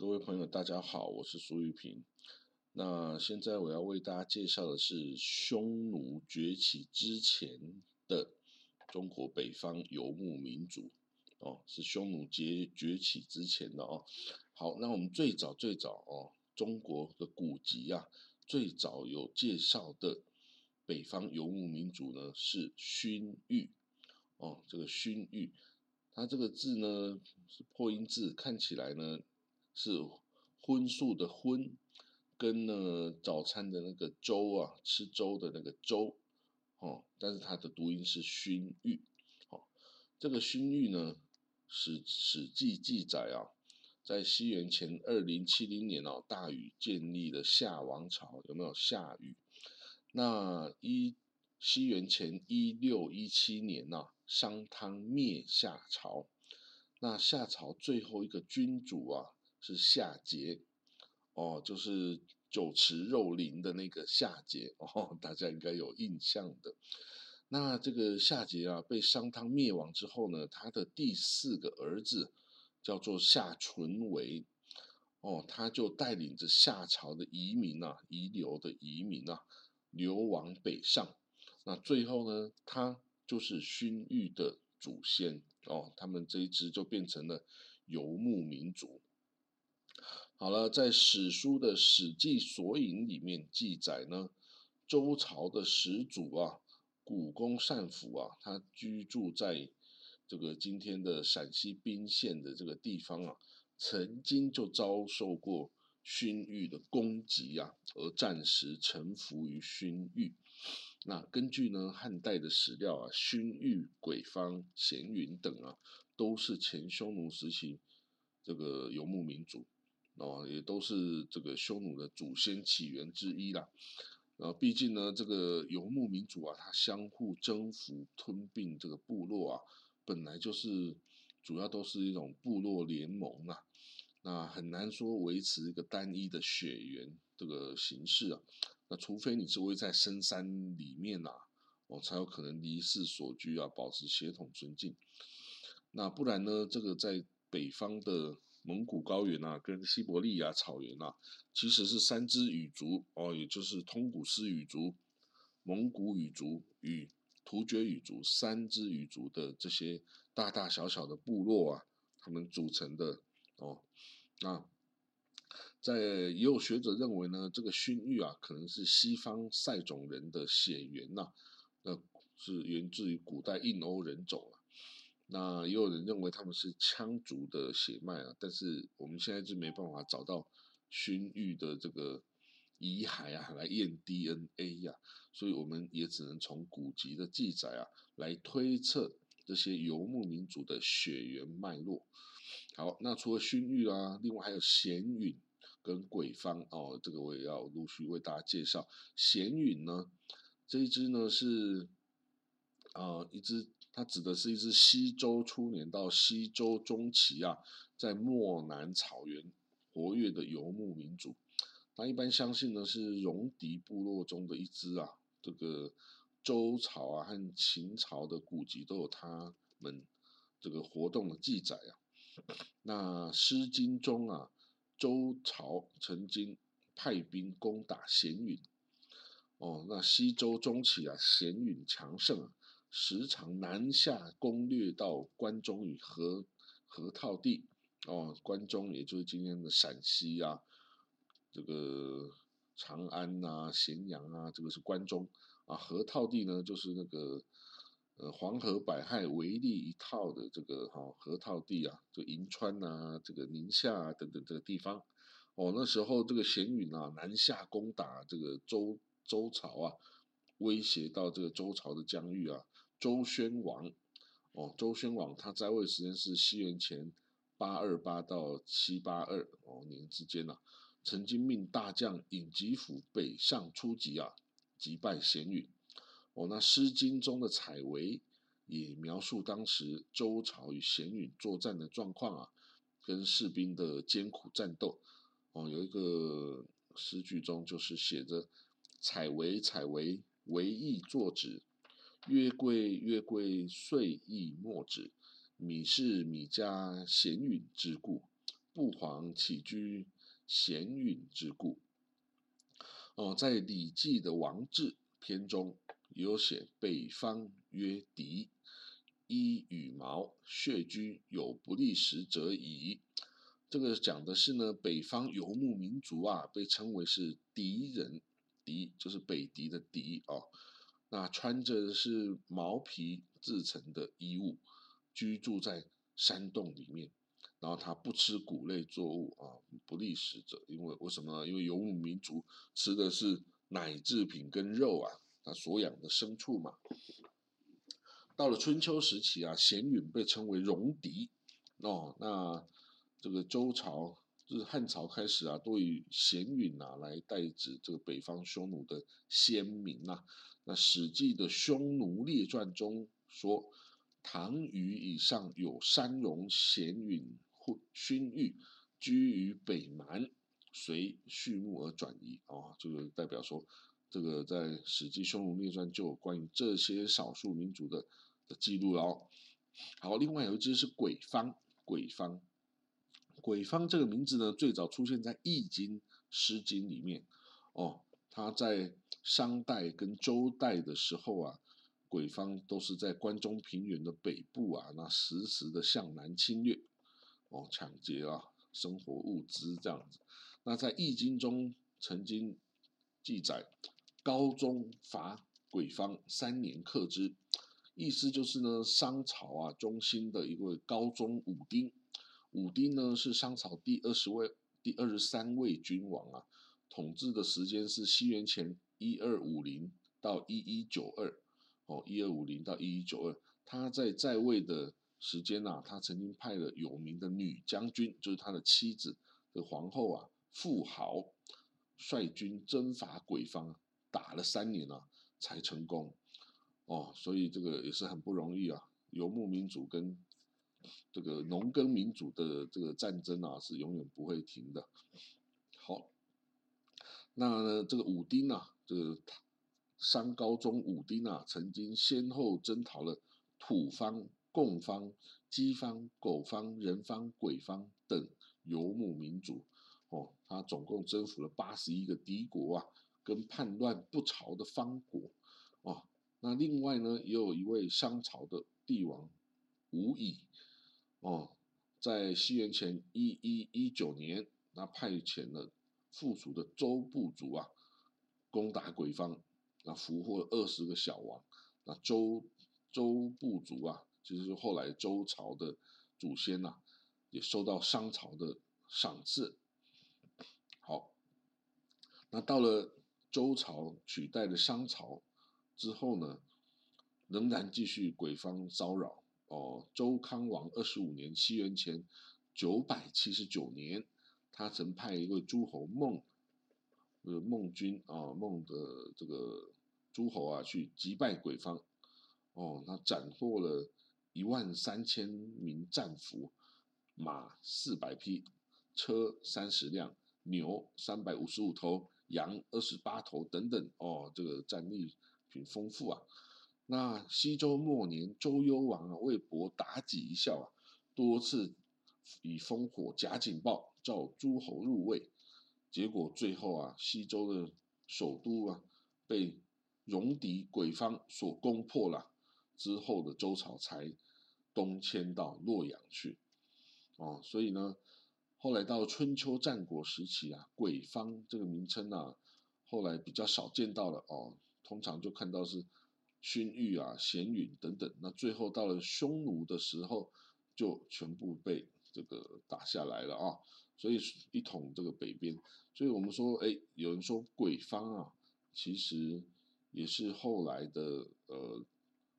各位朋友，大家好，我是苏玉平。那现在我要为大家介绍的是匈奴崛起之前的中国北方游牧民族哦，是匈奴崛崛起之前的哦。好，那我们最早最早哦，中国的古籍啊，最早有介绍的北方游牧民族呢是匈域哦，这个匈域。它这个字呢是破音字，看起来呢是荤素的荤，跟呢早餐的那个粥啊，吃粥的那个粥，哦，但是它的读音是熏玉，哦，这个熏玉呢，史史记记载啊，在西元前二零七零年哦，大禹建立了夏王朝，有没有夏禹？那一西元前一六一七年呐。商汤灭夏朝，那夏朝最后一个君主啊是夏桀，哦，就是酒池肉林的那个夏桀哦，大家应该有印象的。那这个夏桀啊被商汤灭亡之后呢，他的第四个儿子叫做夏淳为，哦，他就带领着夏朝的移民啊，遗留的移民啊，流亡北上。那最后呢，他。就是勋域的祖先哦，他们这一支就变成了游牧民族。好了，在史书的《史记索引》里面记载呢，周朝的始祖啊，古公善府啊，他居住在这个今天的陕西彬县的这个地方啊，曾经就遭受过勋域的攻击啊，而暂时臣服于勋域。那根据呢汉代的史料啊，勋域、鬼方、咸云等啊，都是前匈奴时期这个游牧民族哦，也都是这个匈奴的祖先起源之一啦。呃，毕竟呢，这个游牧民族啊，它相互征服、吞并这个部落啊，本来就是主要都是一种部落联盟啊，那很难说维持一个单一的血缘这个形式啊。那除非你是位在深山里面呐，哦，才有可能离世所居啊，保持血统纯净。那不然呢？这个在北方的蒙古高原啊，跟西伯利亚草原啊，其实是三支羽族哦，也就是通古斯羽族、蒙古羽族与突厥羽族三支羽族的这些大大小小的部落啊，他们组成的哦，那。在也有学者认为呢，这个勋域啊，可能是西方塞种人的血缘呐，那是源自于古代印欧人种啊。那也有人认为他们是羌族的血脉啊，但是我们现在就没办法找到勋域的这个遗骸啊来验 DNA 呀，所以我们也只能从古籍的记载啊来推测这些游牧民族的血缘脉络。好，那除了勋域啊，另外还有咸允。跟鬼方哦，这个我也要陆续为大家介绍。咸允呢，这一支呢是啊一支，它指的是一支西周初年到西周中期啊，在漠南草原活跃的游牧民族。那一般相信呢是戎狄部落中的一支啊。这个周朝啊和秦朝的古籍都有他们这个活动的记载啊。那《诗经》中啊。周朝曾经派兵攻打咸允，哦，那西周中期啊，咸允强盛啊，时常南下攻略到关中与河河套地，哦，关中也就是今天的陕西啊，这个长安呐、咸阳啊，这个是关中啊，河套地呢就是那个。呃，黄河百害为利一套的这个哈河套地啊，就银川呐，这个宁夏啊等等这个地方，哦，那时候这个咸云啊南下攻打这个周周朝啊，威胁到这个周朝的疆域啊，周宣王，哦，周宣王他在位时间是西元前八二八到七八二哦年之间呐，曾经命大将尹吉甫北上出击啊，击败咸允。哦，那《诗经》中的采薇也描述当时周朝与咸允作战的状况啊，跟士兵的艰苦战斗。哦，有一个诗句中就是写着：“采薇，采薇，惟亦作止；月桂，月桂，岁亦莫止。米是米家咸允之故。不遑起居咸允之故。哦，在《礼记》的王制篇中有写：“北方曰狄，衣羽毛，血居，有不利时者矣。”这个讲的是呢，北方游牧民族啊，被称为是狄人，狄就是北狄的狄哦。那穿着的是毛皮制成的衣物，居住在山洞里面。然后他不吃谷类作物啊，不利食者，因为为什么？因为游牧民族吃的是奶制品跟肉啊，他所养的牲畜嘛。到了春秋时期啊，咸允被称为戎狄哦。那这个周朝就是汉朝开始啊，都以咸允啊来代指这个北方匈奴的先民呐。那《史记》的《匈奴列传》中说，唐虞以上有山戎咸允。勋玉居于北蛮，随畜牧而转移哦，这个代表说，这个在《史记·匈奴列传》就有关于这些少数民族的的记录哦。好，另外有一只是鬼方，鬼方，鬼方这个名字呢，最早出现在《易经》《诗经》里面哦。它在商代跟周代的时候啊，鬼方都是在关中平原的北部啊，那时时的向南侵略。哦，抢劫啊，生活物资这样子。那在《易经》中曾经记载，高宗伐鬼方三年克之，意思就是呢，商朝啊中心的一位高宗武丁，武丁呢是商朝第二十位、第二十三位君王啊，统治的时间是西元前一二五零到一一九二，哦，一二五零到一一九二，他在在位的。时间呐，他曾经派了有名的女将军，就是他的妻子的皇后啊，妇好，率军征伐鬼方，打了三年啊，才成功。哦，所以这个也是很不容易啊。游牧民族跟这个农耕民族的这个战争啊，是永远不会停的。好，那，这个武丁啊，这个商高宗武丁啊，曾经先后征讨了土方。贡方、鸡方、狗方、人方、鬼方等游牧民族，哦，他总共征服了八十一个敌国啊，跟叛乱不朝的方国，哦，那另外呢，也有一位商朝的帝王吴乙，哦，在西元前一一一九年，那派遣了附属的周部族啊，攻打鬼方，那俘获了二十个小王，那周周部族啊。就是后来周朝的祖先呐，也受到商朝的赏赐。好，那到了周朝取代了商朝之后呢，仍然继续鬼方骚扰。哦，周康王二十五年（西元前九百七十九年），他曾派一位诸侯孟，呃孟君啊孟的这个诸侯啊去击败鬼方。哦，他斩获了。一万三千名战俘，马四百匹，车三十辆，牛三百五十五头，羊二十八头等等。哦，这个战利品丰富啊。那西周末年，周幽王啊为博妲己一笑啊，多次以烽火假警报召诸侯入魏，结果最后啊，西周的首都啊被戎狄鬼方所攻破了。之后的周朝才东迁到洛阳去，哦，所以呢，后来到春秋战国时期啊，鬼方这个名称啊，后来比较少见到了哦，通常就看到是勋玉啊、咸允等等，那最后到了匈奴的时候，就全部被这个打下来了啊，所以一统这个北边，所以我们说，哎，有人说鬼方啊，其实也是后来的呃。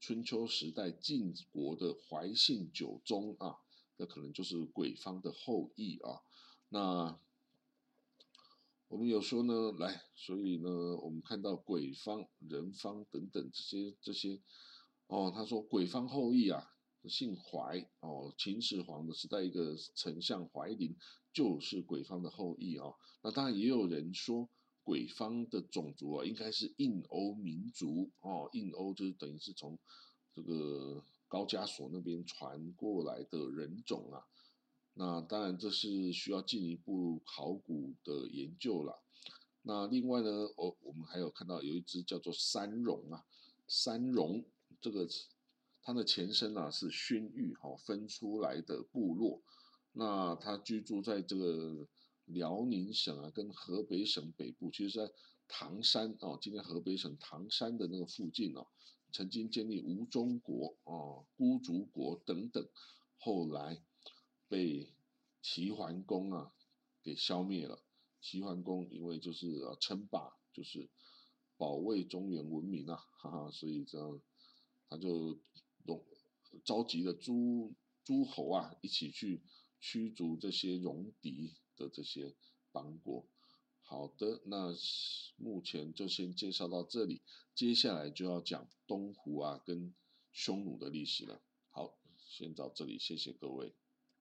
春秋时代晋国的怀信九宗啊，那可能就是鬼方的后裔啊。那我们有说呢，来，所以呢，我们看到鬼方、人方等等这些这些，哦，他说鬼方后裔啊，姓怀哦，秦始皇的时代一个丞相怀林就是鬼方的后裔啊。那当然也有人说。鬼方的种族啊，应该是印欧民族哦。印欧就是等于是从这个高加索那边传过来的人种啊。那当然这是需要进一步考古的研究了。那另外呢，哦，我们还有看到有一只叫做三荣啊，三荣这个它的前身啊是宣域哈分出来的部落，那它居住在这个辽宁省啊跟河北省北部，其实在唐山哦，今天河北省唐山的那个附近哦，曾经建立吴中国哦、孤竹国等等，后来被齐桓公啊给消灭了。齐桓公因为就是呃称霸，就是保卫中原文明啊，哈哈，所以这样他就召召集了诸诸侯啊，一起去驱逐这些戎狄的这些邦国。好的，那目前就先介绍到这里，接下来就要讲东湖啊跟匈奴的历史了。好，先到这里，谢谢各位。